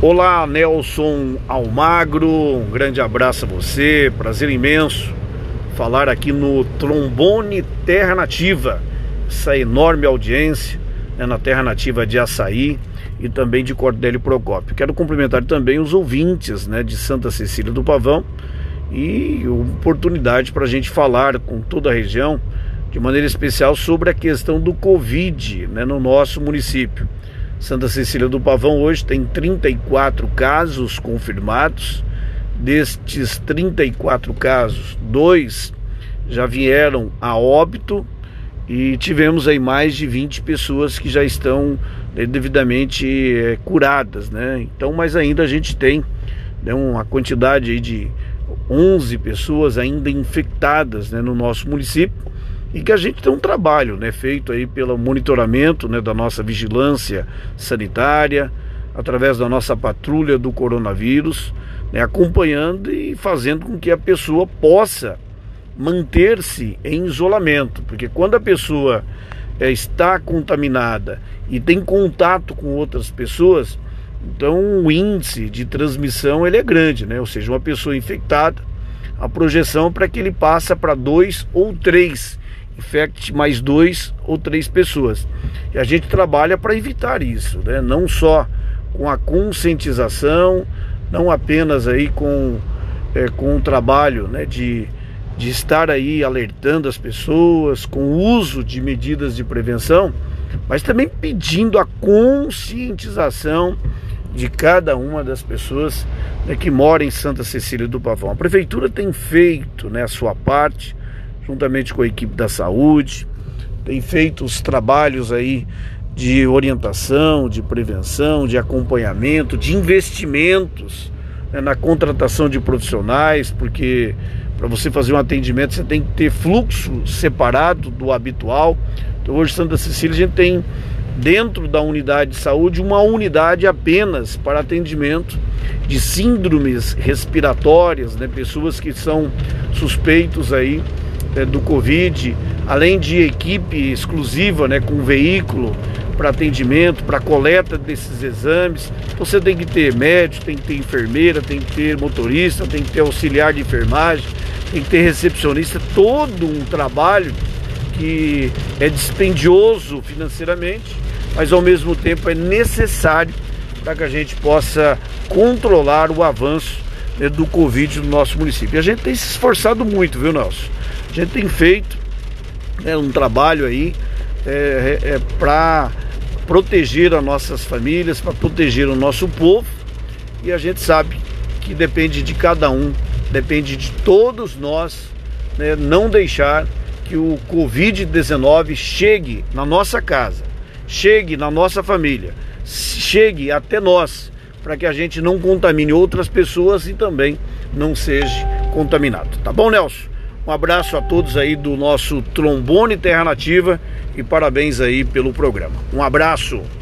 Olá, Nelson Almagro, um grande abraço a você, prazer imenso falar aqui no Trombone Terra Nativa, essa enorme audiência né, na Terra Nativa de Açaí e também de Cordélio Procópio. Quero cumprimentar também os ouvintes né, de Santa Cecília do Pavão e oportunidade para a gente falar com toda a região, de maneira especial, sobre a questão do Covid né, no nosso município. Santa Cecília do Pavão hoje tem 34 casos confirmados. Destes 34 casos, dois já vieram a óbito e tivemos aí mais de 20 pessoas que já estão né, devidamente é, curadas, né? Então, mas ainda a gente tem né, uma quantidade aí de 11 pessoas ainda infectadas né, no nosso município e que a gente tem um trabalho né, feito aí pelo monitoramento né, da nossa vigilância sanitária, através da nossa patrulha do coronavírus, né, acompanhando e fazendo com que a pessoa possa manter-se em isolamento, porque quando a pessoa é, está contaminada e tem contato com outras pessoas, então o índice de transmissão ele é grande, né? Ou seja, uma pessoa infectada, a projeção para que ele passa para dois ou três infecte mais dois ou três pessoas. E a gente trabalha para evitar isso, né? não só com a conscientização, não apenas aí com, é, com o trabalho né, de, de estar aí alertando as pessoas, com o uso de medidas de prevenção, mas também pedindo a conscientização de cada uma das pessoas né, que mora em Santa Cecília do Pavão. A prefeitura tem feito né, a sua parte, juntamente com a equipe da saúde, tem feito os trabalhos aí de orientação, de prevenção, de acompanhamento, de investimentos né, na contratação de profissionais, porque para você fazer um atendimento você tem que ter fluxo separado do habitual. Então hoje Santa Cecília a gente tem dentro da unidade de saúde uma unidade apenas para atendimento de síndromes respiratórias, né, pessoas que são suspeitos aí é, do Covid, além de equipe exclusiva né, com veículo para atendimento, para coleta desses exames. Você tem que ter médico, tem que ter enfermeira, tem que ter motorista, tem que ter auxiliar de enfermagem, tem que ter recepcionista, todo um trabalho que é dispendioso financeiramente, mas ao mesmo tempo é necessário para que a gente possa controlar o avanço né, do Covid no nosso município. E a gente tem se esforçado muito, viu, Nelson? A gente tem feito né, um trabalho aí é, é, é para proteger as nossas famílias, para proteger o nosso povo. E a gente sabe que depende de cada um, depende de todos nós, né, não deixar que o Covid-19 chegue na nossa casa, chegue na nossa família, chegue até nós, para que a gente não contamine outras pessoas e também não seja contaminado. Tá bom, Nelson? Um abraço a todos aí do nosso Trombone Terra Nativa e parabéns aí pelo programa. Um abraço.